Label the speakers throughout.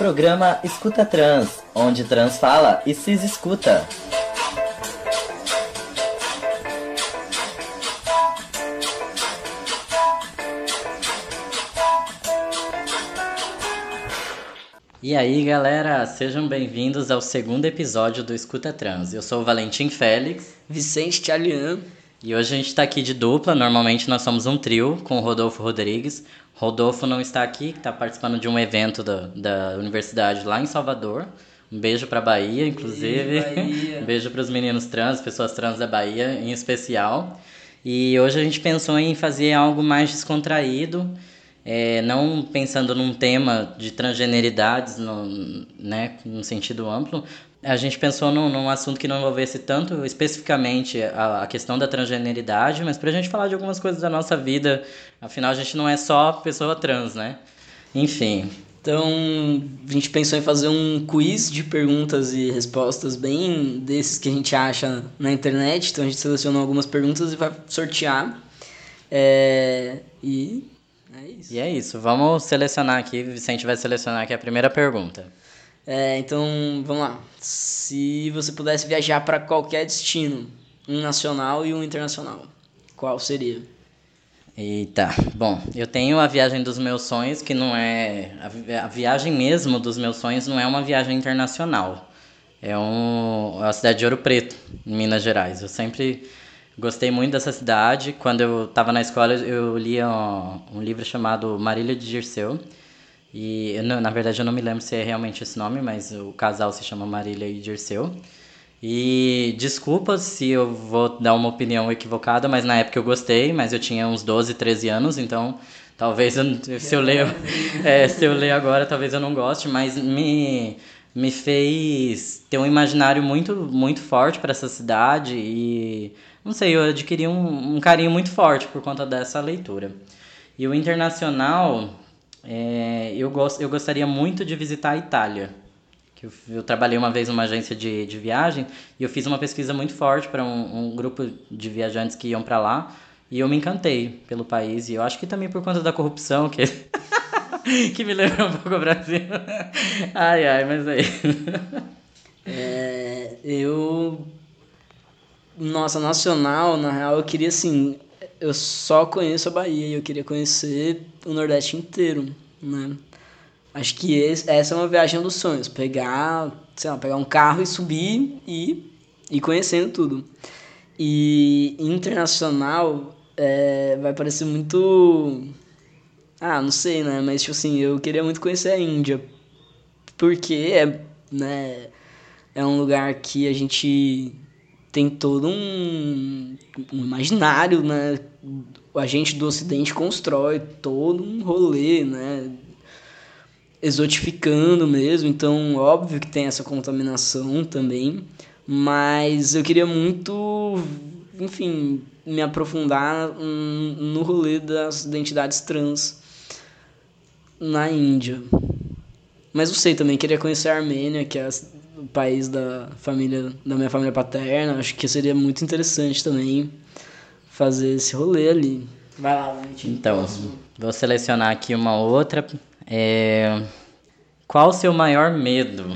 Speaker 1: Programa Escuta Trans, onde trans fala e se escuta. E aí, galera, sejam bem-vindos ao segundo episódio do Escuta Trans. Eu sou o Valentim Félix.
Speaker 2: Vicente Tchalian.
Speaker 1: E hoje a gente está aqui de dupla. Normalmente nós somos um trio com o Rodolfo Rodrigues. Rodolfo não está aqui, está participando de um evento da, da universidade lá em Salvador. Um beijo para Bahia, inclusive. Bahia. um beijo para os meninos trans, pessoas trans da Bahia em especial. E hoje a gente pensou em fazer algo mais descontraído é, não pensando num tema de transgeneridades, no, né, no sentido amplo, a gente pensou num, num, assunto que não envolvesse tanto especificamente a, a questão da transgeneridade, mas para a gente falar de algumas coisas da nossa vida. Afinal, a gente não é só pessoa trans, né? Enfim.
Speaker 2: Então, a gente pensou em fazer um quiz de perguntas e respostas bem desses que a gente acha na internet. Então, a gente selecionou algumas perguntas e vai sortear. É, e é isso.
Speaker 1: E é isso. Vamos selecionar aqui. Vicente vai selecionar aqui a primeira pergunta.
Speaker 2: É, então, vamos lá. Se você pudesse viajar para qualquer destino, um nacional e um internacional, qual seria?
Speaker 1: Eita, bom, eu tenho a viagem dos meus sonhos, que não é. A, viagem mesmo dos meus sonhos não é uma viagem internacional. É, um, é a cidade de Ouro Preto, em Minas Gerais. Eu sempre Gostei muito dessa cidade. Quando eu estava na escola, eu lia um, um, livro chamado Marília de Dirceu. E, eu, na verdade, eu não me lembro se é realmente esse nome, mas o casal se chama Marília e Dirceu. E desculpa se eu vou dar uma opinião equivocada, mas na época eu gostei, mas eu tinha uns 12, 13 anos, então talvez eu, se eu ler é, se eu ler agora, talvez eu não goste, mas me me fez ter um imaginário muito muito forte para essa cidade e não sei, eu adquiri um, um carinho muito forte por conta dessa leitura. E o internacional, é, eu, gost, eu gostaria muito de visitar a Itália. Que eu, eu, trabalhei uma vez numa agência de, de viagem e eu fiz uma pesquisa muito forte para um, um grupo de viajantes que iam para lá. E eu me encantei pelo país. E eu acho que também por conta da corrupção, que, que me lembra um pouco ao Brasil. ai, ai, mas aí.
Speaker 2: É, eu nossa, nacional, na real, eu queria assim. Eu só conheço a Bahia e eu queria conhecer o Nordeste inteiro, né? Acho que esse, essa é uma viagem dos sonhos. Pegar, sei lá, pegar um carro e subir e ir conhecendo tudo. E internacional é, vai parecer muito. Ah, não sei, né? Mas, tipo assim, eu queria muito conhecer a Índia. Porque é, né, é um lugar que a gente tem todo um, um imaginário, né? A gente do Ocidente constrói todo um rolê, né? Exotificando mesmo, então óbvio que tem essa contaminação também, mas eu queria muito, enfim, me aprofundar no rolê das identidades trans na Índia. Mas eu sei também, queria conhecer a Armênia, que é o país da família da minha família paterna. Acho que seria muito interessante também fazer esse rolê ali.
Speaker 1: Vai lá. Então, vou selecionar aqui uma outra. É... Qual o seu maior medo?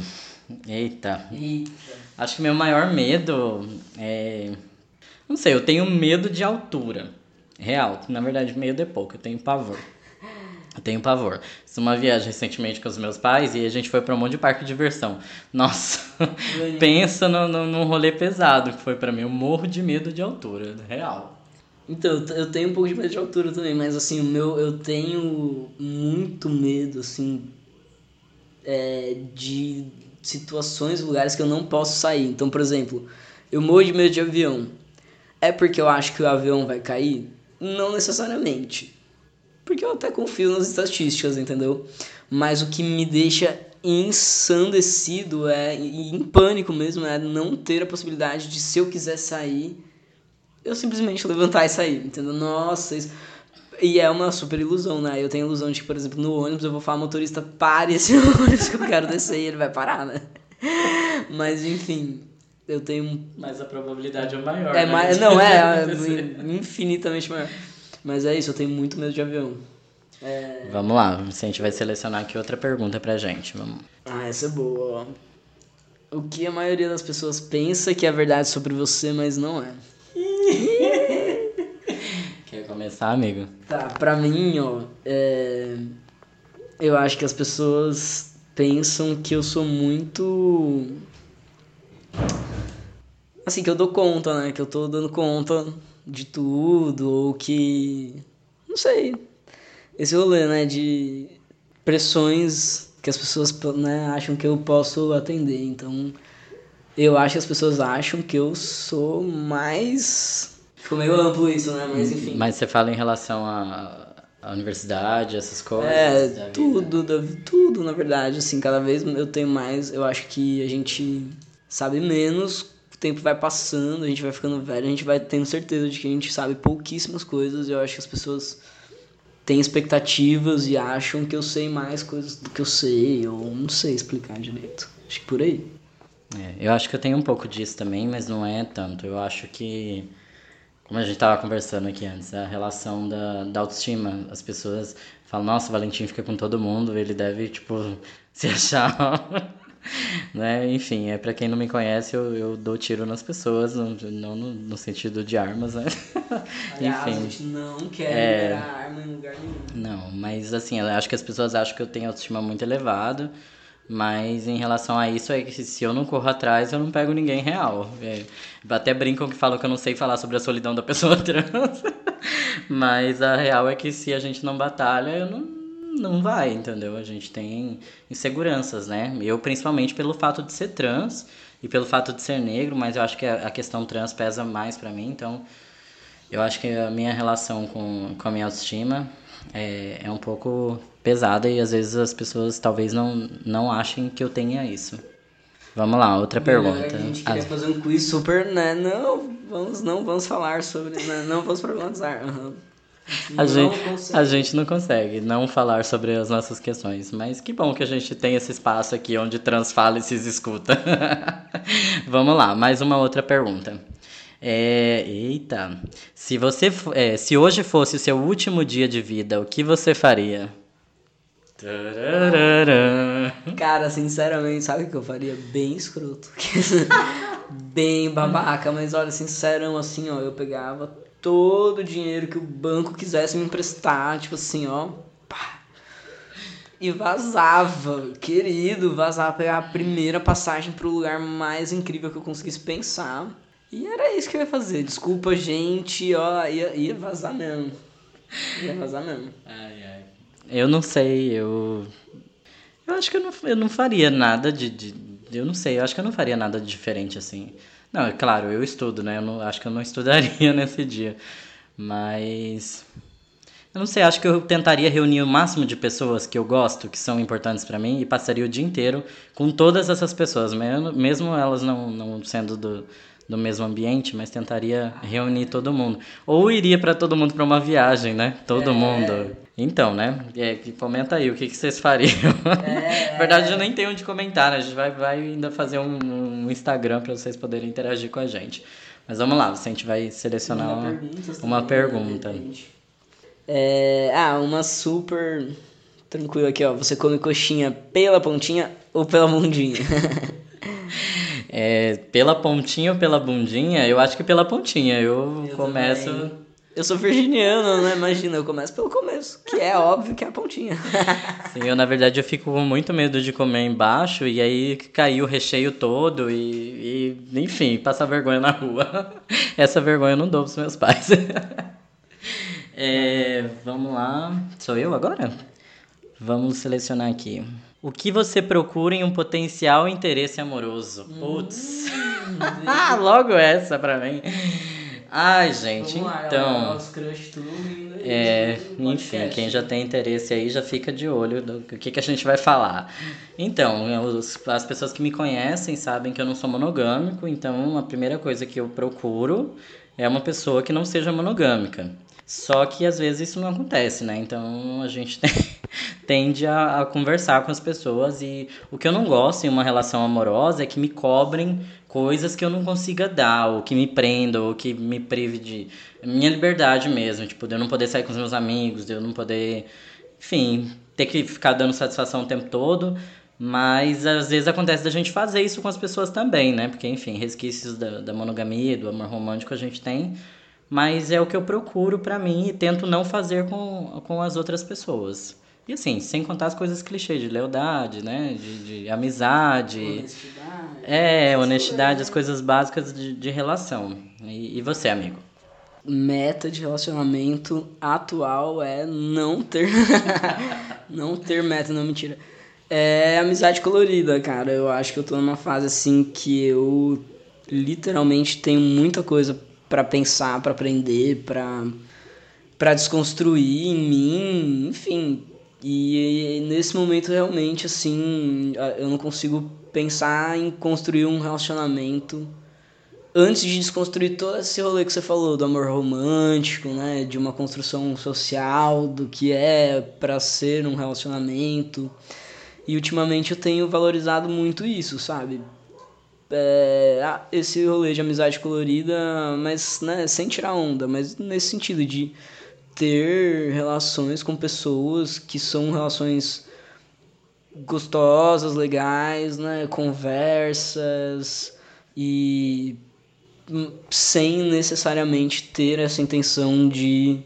Speaker 1: Eita. Eita. Acho que meu maior medo é. Não sei, eu tenho medo de altura. Real. Na verdade, medo é pouco, eu tenho pavor. Eu tenho pavor. Fiz uma viagem recentemente com os meus pais e a gente foi para um monte de parque de diversão. Nossa, pensa no, no, num rolê pesado que foi para mim. Eu morro de medo de altura, real.
Speaker 2: Então, eu tenho um pouco de medo de altura também, mas assim, o meu, eu tenho muito medo, assim, é, de situações, lugares que eu não posso sair. Então, por exemplo, eu morro de medo de avião. É porque eu acho que o avião vai cair? Não necessariamente porque eu até confio nas estatísticas, entendeu? Mas o que me deixa ensandecido é, em pânico mesmo, é não ter a possibilidade de, se eu quiser sair, eu simplesmente levantar e sair, entendeu? Nossa, isso... E é uma super ilusão, né? Eu tenho a ilusão de que, por exemplo, no ônibus eu vou falar, motorista, pare esse ônibus que eu quero descer e ele vai parar, né? Mas, enfim, eu tenho...
Speaker 1: Mas a probabilidade é maior,
Speaker 2: é
Speaker 1: né?
Speaker 2: Não, é, é infinitamente maior. Mas é isso, eu tenho muito medo de avião. É...
Speaker 1: Vamos lá, a gente vai selecionar aqui outra pergunta pra gente. Vamos.
Speaker 2: Ah, essa é boa. O que a maioria das pessoas pensa que é verdade sobre você, mas não é?
Speaker 1: Quer começar, amigo?
Speaker 2: Tá, pra mim, ó, é... eu acho que as pessoas pensam que eu sou muito. Assim, que eu dou conta, né? Que eu tô dando conta de tudo, ou que. Não sei. Esse rolê, né? De pressões que as pessoas né, acham que eu posso atender. Então, eu acho que as pessoas acham que eu sou mais. Ficou meio amplo isso, né? Mas enfim.
Speaker 1: Mas você fala em relação à, à universidade, essas coisas?
Speaker 2: É, tudo, da, tudo, na verdade. Assim, cada vez eu tenho mais. Eu acho que a gente sabe menos, tempo vai passando, a gente vai ficando velho, a gente vai tendo certeza de que a gente sabe pouquíssimas coisas. Eu acho que as pessoas têm expectativas e acham que eu sei mais coisas do que eu sei, ou não sei explicar direito. Acho que por aí.
Speaker 1: É, eu acho que eu tenho um pouco disso também, mas não é tanto. Eu acho que, como a gente estava conversando aqui antes, a relação da, da autoestima. As pessoas falam, nossa, o Valentim fica com todo mundo, ele deve, tipo, se achar. né? Enfim, é para quem não me conhece, eu, eu dou tiro nas pessoas, não, não no, no sentido de armas, né?
Speaker 2: Aliás, Enfim. a gente não quer é... liberar arma em lugar nenhum.
Speaker 1: Não, mas assim, eu acho que as pessoas acham que eu tenho autoestima muito elevado. Mas em relação a isso, é que se eu não corro atrás, eu não pego ninguém real. É, até brincam que falam que eu não sei falar sobre a solidão da pessoa trans. Mas a real é que se a gente não batalha, eu não, não vai, entendeu? A gente tem inseguranças, né? Eu, principalmente pelo fato de ser trans e pelo fato de ser negro, mas eu acho que a questão trans pesa mais para mim, então eu acho que a minha relação com, com a minha autoestima é, é um pouco pesada e às vezes as pessoas talvez não, não achem que eu tenha isso. Vamos lá, outra pergunta.
Speaker 2: A gente queria ah. fazer um quiz super, né? Não, vamos, não vamos falar sobre, né? não vamos problematizar. Uhum.
Speaker 1: A gente, a gente não consegue não falar sobre as nossas questões, mas que bom que a gente tem esse espaço aqui onde transfala e se escuta. Vamos lá, mais uma outra pergunta. É, eita, se você é, se hoje fosse o seu último dia de vida, o que você faria?
Speaker 2: Cara, sinceramente, sabe o que eu faria? Bem escroto. Bem babaca, mas olha, sincerão, assim, ó, eu pegava todo o dinheiro que o banco quisesse me emprestar, tipo assim, ó, pá, e vazava, querido, vazava, pegar a primeira passagem pro lugar mais incrível que eu conseguisse pensar e era isso que eu ia fazer. Desculpa, gente, ó, ia, ia vazar mesmo. Ia vazar mesmo.
Speaker 1: Ai, ai. Eu não sei, eu. Eu acho que eu não, eu não faria nada de, de. Eu não sei, eu acho que eu não faria nada diferente assim. Não, é claro, eu estudo, né? Eu não, acho que eu não estudaria nesse dia. Mas. Eu não sei, acho que eu tentaria reunir o máximo de pessoas que eu gosto, que são importantes para mim, e passaria o dia inteiro com todas essas pessoas, mesmo, mesmo elas não, não sendo do, do mesmo ambiente, mas tentaria reunir todo mundo. Ou iria para todo mundo para uma viagem, né? Todo é. mundo. Então, né? É, comenta aí o que, que vocês fariam. É. Na verdade, eu nem tenho onde comentar, né? A gente vai, vai ainda fazer um, um Instagram para vocês poderem interagir com a gente. Mas vamos lá, a gente vai selecionar uma, pergunta. Uma pergunta.
Speaker 2: É, ah, uma super tranquila aqui, ó. Você come coxinha pela pontinha ou pela mundinha?
Speaker 1: É, pela pontinha ou pela bundinha? Eu acho que pela pontinha. Eu, eu começo. Também.
Speaker 2: Eu sou virginiano, né? Imagina, eu começo pelo começo, que é óbvio que é a pontinha.
Speaker 1: Sim, eu na verdade eu fico com muito medo de comer embaixo e aí cair o recheio todo e, e enfim, passar vergonha na rua. Essa vergonha eu não dou pros meus pais. É, vamos lá. Sou eu agora? Vamos selecionar aqui. O que você procura em um potencial interesse amoroso? Putz. Hum, Logo essa pra mim. Ai, gente, lá, então. É, enfim, quem já tem interesse aí já fica de olho do que, que a gente vai falar. Então, os, as pessoas que me conhecem sabem que eu não sou monogâmico, então a primeira coisa que eu procuro é uma pessoa que não seja monogâmica. Só que às vezes isso não acontece, né? Então a gente tem, tende a, a, conversar com as pessoas e o que eu não gosto em uma relação amorosa é que me cobrem coisas que eu não consiga dar, ou que me prendam, ou que me prive de minha liberdade mesmo, tipo, de eu não poder sair com os meus amigos, de eu não poder enfim, ter que ficar dando satisfação o tempo todo. Mas às vezes acontece da gente fazer isso com as pessoas também, né? Porque, enfim, resquícios da, da monogamia, do amor romântico a gente tem. Mas é o que eu procuro para mim e tento não fazer com, com as outras pessoas. E assim, sem contar as coisas clichês de lealdade, né? De, de amizade.
Speaker 2: Honestidade.
Speaker 1: É, honestidade, as coisas básicas de, de relação. E, e você, amigo?
Speaker 2: Meta de relacionamento atual é não ter. não ter meta, não, mentira. É amizade colorida, cara. Eu acho que eu tô numa fase assim que eu literalmente tenho muita coisa para pensar, para aprender, para para desconstruir em mim, enfim, e nesse momento realmente assim, eu não consigo pensar em construir um relacionamento antes de desconstruir todo esse rolê que você falou do amor romântico, né, de uma construção social do que é para ser um relacionamento. E ultimamente eu tenho valorizado muito isso, sabe? É, esse rolê de amizade colorida, mas né, sem tirar onda, mas nesse sentido de ter relações com pessoas que são relações gostosas, legais, né? Conversas e sem necessariamente ter essa intenção de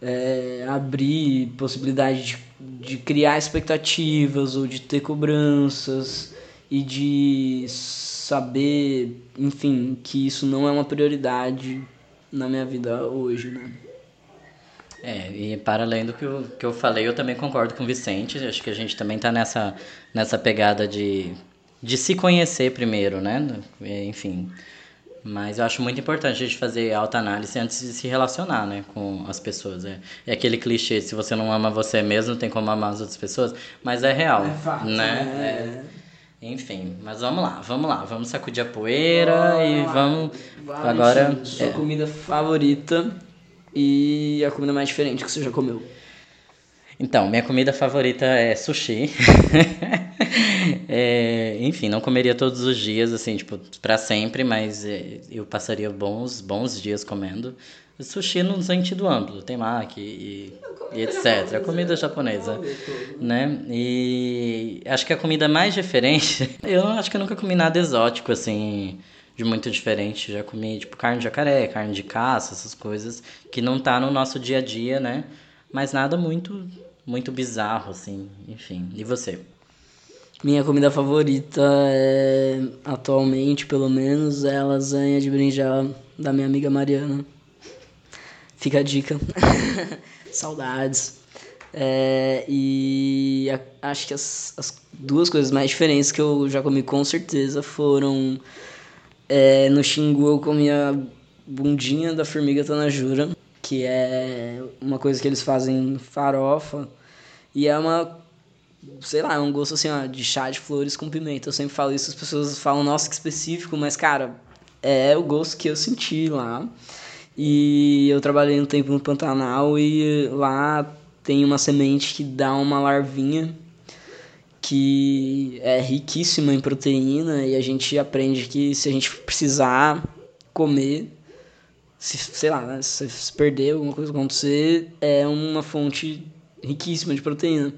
Speaker 2: é, abrir possibilidade de, de criar expectativas ou de ter cobranças e de saber, enfim, que isso não é uma prioridade na minha vida hoje, né?
Speaker 1: É, e para além do que eu, que eu falei, eu também concordo com o Vicente. Acho que a gente também está nessa, nessa pegada de, de se conhecer primeiro, né? Enfim. Mas eu acho muito importante a gente fazer alta análise antes de se relacionar, né, com as pessoas. É, é aquele clichê, se você não ama você mesmo, não tem como amar as outras pessoas. Mas é real, é fato, né? É. É. Enfim, mas vamos lá, vamos lá. Vamos sacudir a poeira e vamos... Vai, agora...
Speaker 2: Sua é. comida favorita e a comida mais diferente que você já comeu?
Speaker 1: Então, minha comida favorita é sushi. é, enfim, não comeria todos os dias, assim, tipo, pra sempre, mas é, eu passaria bons, bons dias comendo. Sushi no sentido amplo, temaki e, e etc. A comida japonesa, né? E acho que a comida mais diferente, eu acho que eu nunca comi nada exótico, assim, de muito diferente. Já comi, tipo, carne de jacaré, carne de caça, essas coisas que não tá no nosso dia a dia, né? Mas nada muito, muito bizarro, assim, enfim. E você?
Speaker 2: Minha comida favorita é, atualmente, pelo menos, é a lasanha de berinjela da minha amiga Mariana. Fica a dica. Saudades. É, e a, acho que as, as duas coisas mais diferentes que eu já comi com certeza foram é, no Xingu eu comia bundinha da formiga tanajura, que é uma coisa que eles fazem farofa. E é uma, sei lá, é um gosto assim, ó, de chá de flores com pimenta. Eu sempre falo isso, as pessoas falam, nossa, que específico, mas cara, é o gosto que eu senti lá. E eu trabalhei um tempo no Pantanal e lá tem uma semente que dá uma larvinha que é riquíssima em proteína e a gente aprende que se a gente precisar comer, se, sei lá, né, se, se perder alguma coisa acontecer, é uma fonte riquíssima de proteína.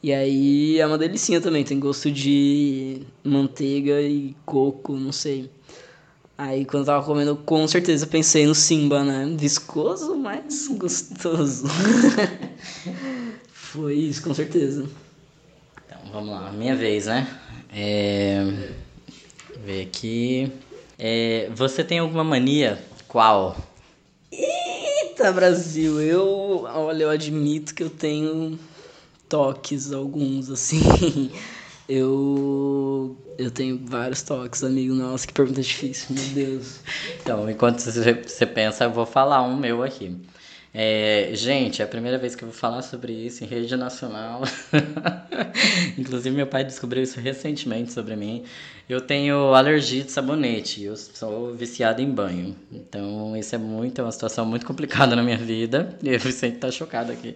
Speaker 2: E aí é uma delicinha também, tem gosto de manteiga e coco, não sei. Aí quando eu tava comendo, com certeza pensei no Simba, né? Viscoso, mas gostoso. Foi isso, com certeza.
Speaker 1: Vamos lá, minha vez, né? É... Ver aqui. É... Você tem alguma mania? Qual?
Speaker 2: Eita, Brasil! Eu, olha, eu admito que eu tenho toques, alguns, assim. Eu, eu tenho vários toques, amigo. Nossa, que pergunta difícil, meu Deus.
Speaker 1: Então, enquanto você pensa, eu vou falar um meu aqui. É, gente, é a primeira vez que eu vou falar sobre isso em rede nacional. Inclusive, meu pai descobriu isso recentemente sobre mim. Eu tenho alergia de sabonete, eu sou viciado em banho. Então, isso é muito, é uma situação muito complicada na minha vida. E o Vicente tá chocado aqui.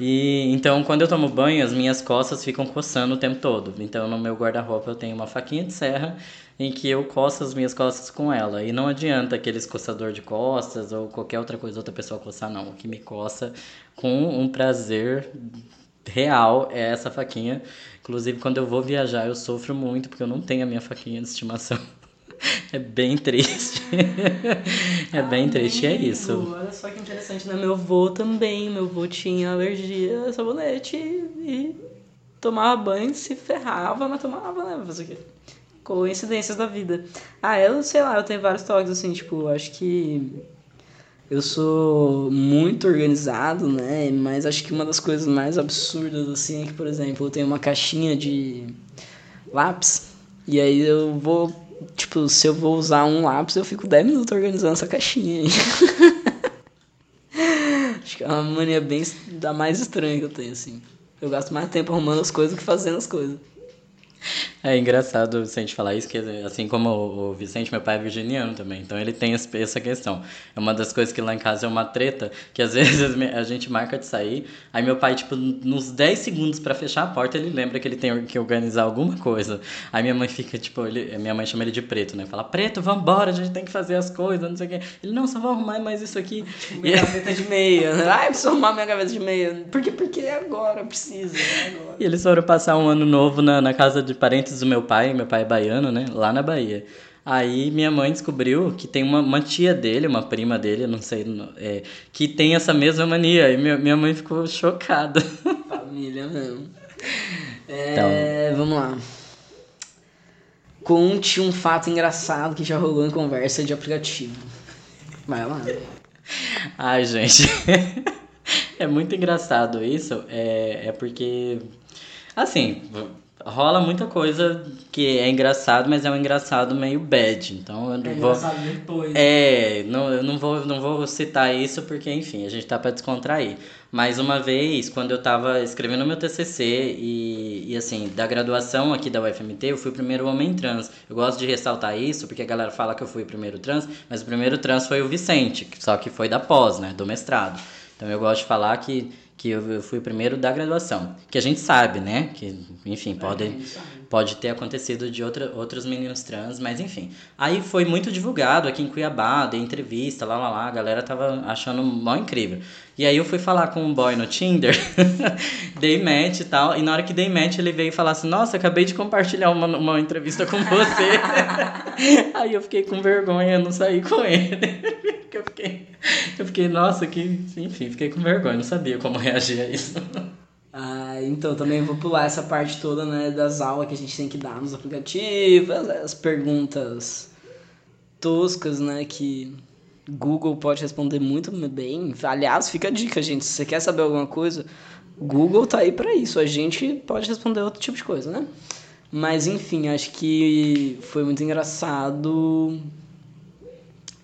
Speaker 1: E então, quando eu tomo banho, as minhas costas ficam coçando o tempo todo. Então, no meu guarda-roupa, eu tenho uma faquinha de serra em que eu coço as minhas costas com ela. E não adianta aqueles coçador de costas ou qualquer outra coisa outra pessoa coçar, não. não. O que me coça com um prazer real é essa faquinha. Inclusive, quando eu vou viajar, eu sofro muito porque eu não tenho a minha faquinha de estimação. É bem triste. é bem Amigo, triste, é isso.
Speaker 2: Olha só que interessante, né? Meu avô também. Meu avô tinha alergia a sabonete e tomava banho, se ferrava, mas tomava, né? Fazer o quê? Coincidências da vida. Ah, eu sei lá, eu tenho vários toques assim, tipo, acho que eu sou muito organizado, né? Mas acho que uma das coisas mais absurdas, assim, é que, por exemplo, eu tenho uma caixinha de lápis. E aí eu vou, tipo, se eu vou usar um lápis, eu fico 10 minutos organizando essa caixinha aí. acho que é uma mania bem da mais estranha que eu tenho, assim. Eu gasto mais tempo arrumando as coisas do que fazendo as coisas.
Speaker 1: É engraçado o Vicente falar isso, que assim como o Vicente, meu pai é virginiano também, então ele tem essa questão. É uma das coisas que lá em casa é uma treta, que às vezes a gente marca de sair, aí meu pai, tipo, nos 10 segundos para fechar a porta, ele lembra que ele tem que organizar alguma coisa. Aí minha mãe fica, tipo, ele, minha mãe chama ele de preto, né? Fala, preto, vambora, a gente tem que fazer as coisas, não sei o quê. Ele, não, só vou arrumar mais isso aqui.
Speaker 2: Minha gaveta de meia. Ai, preciso arrumar minha gaveta de meia. Por quê? Porque é agora, precisa, é agora.
Speaker 1: E eles foram passar um ano novo na, na casa de parentes do meu pai, meu pai é baiano, né? Lá na Bahia. Aí minha mãe descobriu que tem uma, uma tia dele, uma prima dele, não sei, é, que tem essa mesma mania. E minha, minha mãe ficou chocada.
Speaker 2: Família mesmo. É, então. Vamos lá. Conte um fato engraçado que já rolou em conversa de aplicativo. Vai lá.
Speaker 1: Ai, gente. é muito engraçado isso. É, é porque. Assim, rola muita coisa que é engraçado, mas é um engraçado meio bad. Então eu não
Speaker 2: é
Speaker 1: vou.
Speaker 2: Depois.
Speaker 1: É, não, eu não vou, não vou citar isso porque, enfim, a gente tá para descontrair. Mas uma vez, quando eu tava escrevendo meu TCC e, e assim, da graduação aqui da UFMT, eu fui o primeiro homem trans. Eu gosto de ressaltar isso porque a galera fala que eu fui o primeiro trans, mas o primeiro trans foi o Vicente, só que foi da pós, né, do mestrado. Então eu gosto de falar que que eu fui o primeiro da graduação. Que a gente sabe, né? Que, enfim, pode, pode ter acontecido de outra, outros meninos trans, mas enfim. Aí foi muito divulgado aqui em Cuiabá, dei entrevista, lá, lá, lá, a galera tava achando mó incrível. E aí eu fui falar com um boy no Tinder, dei match e tal, e na hora que dei match ele veio falar assim, nossa, acabei de compartilhar uma, uma entrevista com você. aí eu fiquei com vergonha, não saí com ele. eu fiquei, eu fiquei, nossa, que, enfim, fiquei com vergonha, não sabia como reagir a isso.
Speaker 2: Ah, então também vou pular essa parte toda, né, das aulas que a gente tem que dar nos aplicativos, as perguntas toscas, né, que Google pode responder muito bem. Aliás, fica a dica, gente. Se você quer saber alguma coisa, Google tá aí para isso. A gente pode responder outro tipo de coisa, né? Mas enfim, acho que foi muito engraçado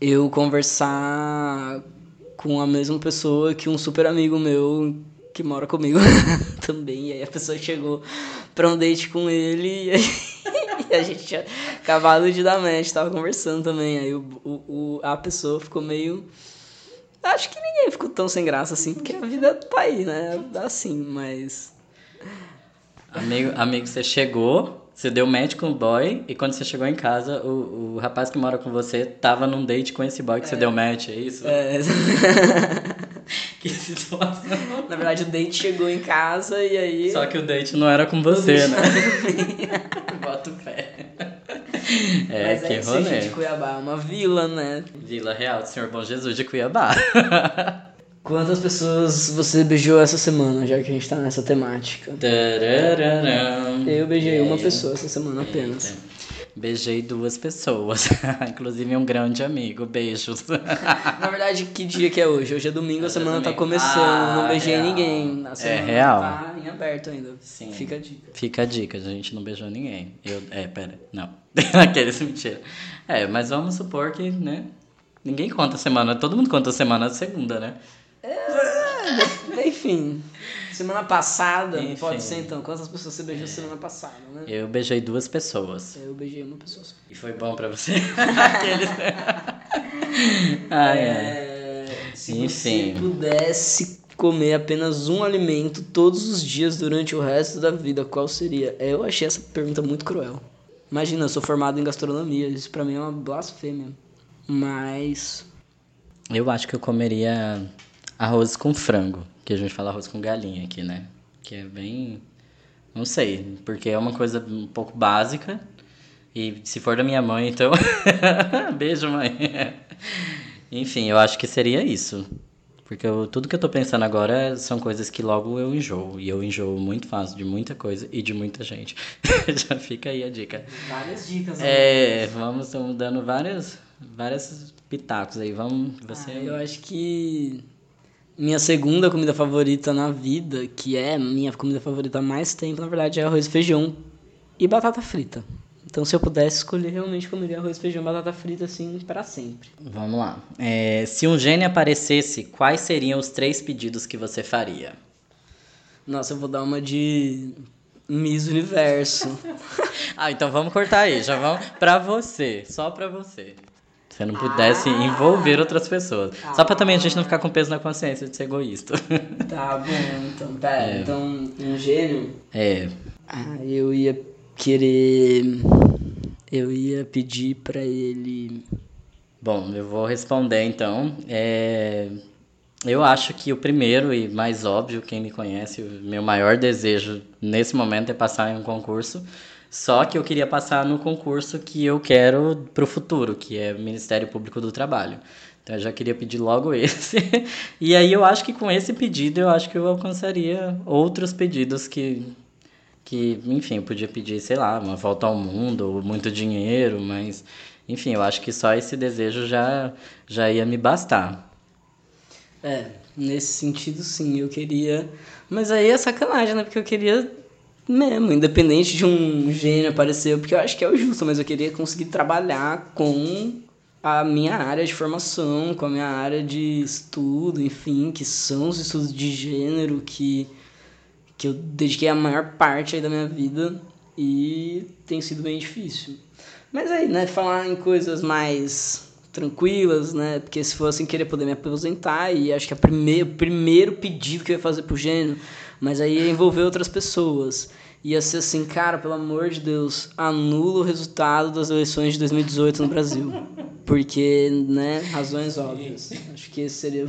Speaker 2: eu conversar com a mesma pessoa que um super amigo meu que mora comigo também. E aí a pessoa chegou pra um date com ele e, aí, e a gente tinha acabado de dar match, tava conversando também. Aí o, o, a pessoa ficou meio. Acho que ninguém ficou tão sem graça assim, porque a vida tá aí, né? Assim, mas.
Speaker 1: Amigo, amigo, você chegou, você deu match com o boy e quando você chegou em casa, o, o rapaz que mora com você tava num date com esse boy que é. você deu match, é isso?
Speaker 2: É. que situação. Na verdade, o date chegou em casa e aí.
Speaker 1: Só que o date não era com você, né? Bota o pé. É,
Speaker 2: Mas
Speaker 1: que
Speaker 2: é
Speaker 1: rolê.
Speaker 2: de Cuiabá, é uma vila, né?
Speaker 1: Vila Real do Senhor Bom Jesus de Cuiabá.
Speaker 2: Quantas pessoas você beijou essa semana, já que a gente tá nessa temática? Eu beijei uma pessoa essa semana apenas.
Speaker 1: Beijei duas pessoas, inclusive um grande amigo. Beijos.
Speaker 2: Na verdade, que dia que é hoje? Hoje é domingo, a é semana tá começando. Ah, não beijei real. ninguém. A semana
Speaker 1: é real.
Speaker 2: tá em aberto ainda. Sim. Fica a dica.
Speaker 1: Fica a dica, a gente não beijou ninguém. Eu, é, pera, não. Aqueles mentira. É, mas vamos supor que, né? Ninguém conta a semana, todo mundo conta a semana segunda, né?
Speaker 2: É, enfim. Semana passada, enfim. pode ser então. Quantas pessoas você beijou é. semana passada, né?
Speaker 1: Eu beijei duas pessoas.
Speaker 2: Eu beijei uma pessoa só.
Speaker 1: E foi bom pra você? Aqueles... ah,
Speaker 2: é. Se enfim. você pudesse comer apenas um alimento todos os dias durante o resto da vida, qual seria? Eu achei essa pergunta muito cruel. Imagina, eu sou formado em gastronomia, isso pra mim é uma blasfêmia. Mas.
Speaker 1: Eu acho que eu comeria arroz com frango, que a gente fala arroz com galinha aqui, né? Que é bem. Não sei, porque é uma coisa um pouco básica. E se for da minha mãe, então. Beijo, mãe. Enfim, eu acho que seria isso. Porque eu, tudo que eu tô pensando agora são coisas que logo eu enjoo. E eu enjoo muito fácil de muita coisa e de muita gente. Já fica aí a dica.
Speaker 2: Várias dicas.
Speaker 1: É, vamos estamos dando várias, várias pitacos aí. Vamos, você...
Speaker 2: Ah, eu acho que minha segunda comida favorita na vida, que é minha comida favorita há mais tempo, na verdade, é arroz, feijão e batata frita. Então, se eu pudesse escolher, realmente comeria arroz, feijão e batata frita, assim, para sempre.
Speaker 1: Vamos lá. É, se um gênio aparecesse, quais seriam os três pedidos que você faria?
Speaker 2: Nossa, eu vou dar uma de Miss Universo.
Speaker 1: ah, então vamos cortar aí. Já vamos pra você. Só pra você. Se eu não pudesse ah, envolver outras pessoas. Ah, Só pra também a gente não ficar com peso na consciência de ser egoísta.
Speaker 2: Tá bom, então. Pera, é. então, um gênio?
Speaker 1: É.
Speaker 2: Ah, eu ia querer. Eu ia pedir para ele.
Speaker 1: Bom, eu vou responder então. É... Eu acho que o primeiro e mais óbvio, quem me conhece, o meu maior desejo nesse momento é passar em um concurso. Só que eu queria passar no concurso que eu quero para o futuro, que é Ministério Público do Trabalho. Então eu já queria pedir logo esse. e aí eu acho que com esse pedido eu acho que eu alcançaria outros pedidos que que, enfim, eu podia pedir, sei lá, uma volta ao mundo, ou muito dinheiro, mas, enfim, eu acho que só esse desejo já, já ia me bastar.
Speaker 2: É, nesse sentido, sim, eu queria. Mas aí é sacanagem, né? Porque eu queria mesmo, independente de um gênio aparecer, porque eu acho que é o justo, mas eu queria conseguir trabalhar com a minha área de formação, com a minha área de estudo, enfim, que são os estudos de gênero que que eu dediquei a maior parte aí da minha vida e tem sido bem difícil. Mas aí, né, falar em coisas mais tranquilas, né, porque se fosse assim, querer poder me aposentar e acho que a primeir, o primeiro pedido que eu ia fazer pro gênio, mas aí ia envolver outras pessoas. Ia ser assim, cara, pelo amor de Deus, anula o resultado das eleições de 2018 no Brasil. Porque, né, razões óbvias. Acho que esse seria.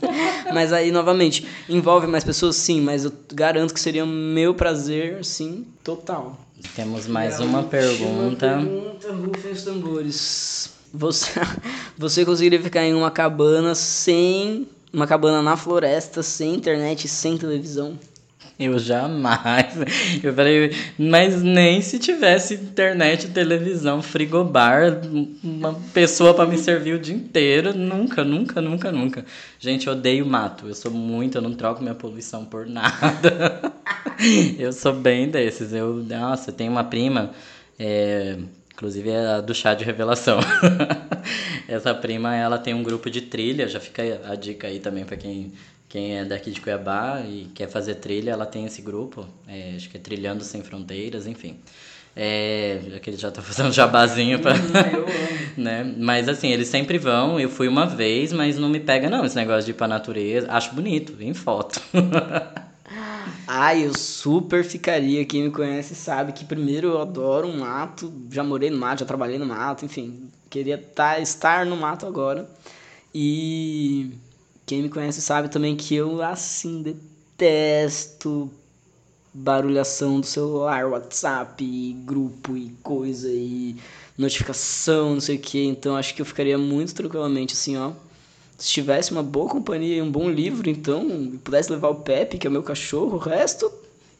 Speaker 2: mas aí, novamente, envolve mais pessoas? Sim, mas eu garanto que seria meu prazer, sim, total.
Speaker 1: Temos mais uma pergunta.
Speaker 2: Uma pergunta, rufem os tambores. Você, você conseguiria ficar em uma cabana sem. Uma cabana na floresta, sem internet, sem televisão?
Speaker 1: Eu jamais. Eu falei, mas nem se tivesse internet, televisão, frigobar, uma pessoa para me servir o dia inteiro. Nunca, nunca, nunca, nunca. Gente, eu odeio mato. Eu sou muito, eu não troco minha poluição por nada. eu sou bem desses. Eu, nossa, eu tenho uma prima, é, inclusive é a do chá de revelação. Essa prima, ela tem um grupo de trilha, já fica a dica aí também para quem quem é daqui de Cuiabá e quer fazer trilha, ela tem esse grupo, é, acho que é Trilhando Sem Fronteiras, enfim. É, já que ele já tá fazendo jabazinho pra. né? Mas assim, eles sempre vão. Eu fui uma vez, mas não me pega, não, esse negócio de ir pra natureza. Acho bonito, em foto.
Speaker 2: Ai, eu super ficaria. Quem me conhece sabe que primeiro eu adoro um mato. Já morei no mato, já trabalhei no mato, enfim. Queria tá, estar no mato agora. E quem me conhece sabe também que eu, assim, detesto barulhação do celular, WhatsApp, e grupo e coisa e notificação, não sei o que. Então acho que eu ficaria muito tranquilamente assim, ó. Se tivesse uma boa companhia e um bom livro, então, e pudesse levar o Pepe, que é o meu cachorro, o resto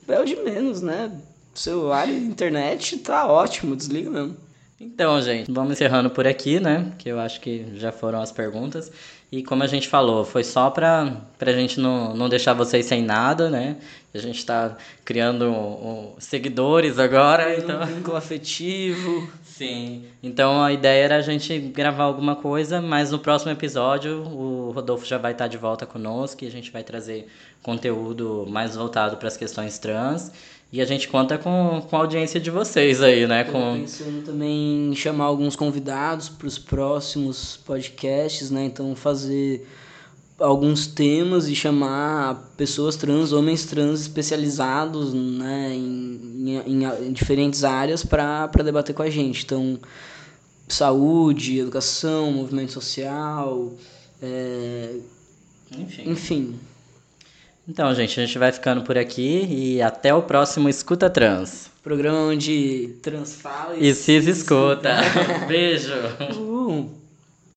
Speaker 2: é o de menos, né? Celular e internet tá ótimo, desliga mesmo.
Speaker 1: Então, gente, vamos encerrando por aqui, né? Que eu acho que já foram as perguntas. E como a gente falou, foi só para a gente não, não deixar vocês sem nada, né? A gente está criando um, um, seguidores agora.
Speaker 2: Um então... vínculo afetivo.
Speaker 1: Sim. Então a ideia era a gente gravar alguma coisa, mas no próximo episódio o Rodolfo já vai estar de volta conosco e a gente vai trazer conteúdo mais voltado para as questões trans. E a gente conta com, com a audiência de vocês aí, né?
Speaker 2: Tô
Speaker 1: com...
Speaker 2: pensando também em chamar alguns convidados para os próximos podcasts, né? Então fazer alguns temas e chamar pessoas trans, homens trans especializados né, em, em, em diferentes áreas para debater com a gente. Então, saúde, educação, movimento social, é,
Speaker 1: Enfim.
Speaker 2: Enfim.
Speaker 1: Então, gente, a gente vai ficando por aqui e até o próximo Escuta Trans.
Speaker 2: Programa onde trans fala
Speaker 1: E se escuta. Beijo.
Speaker 2: Uh.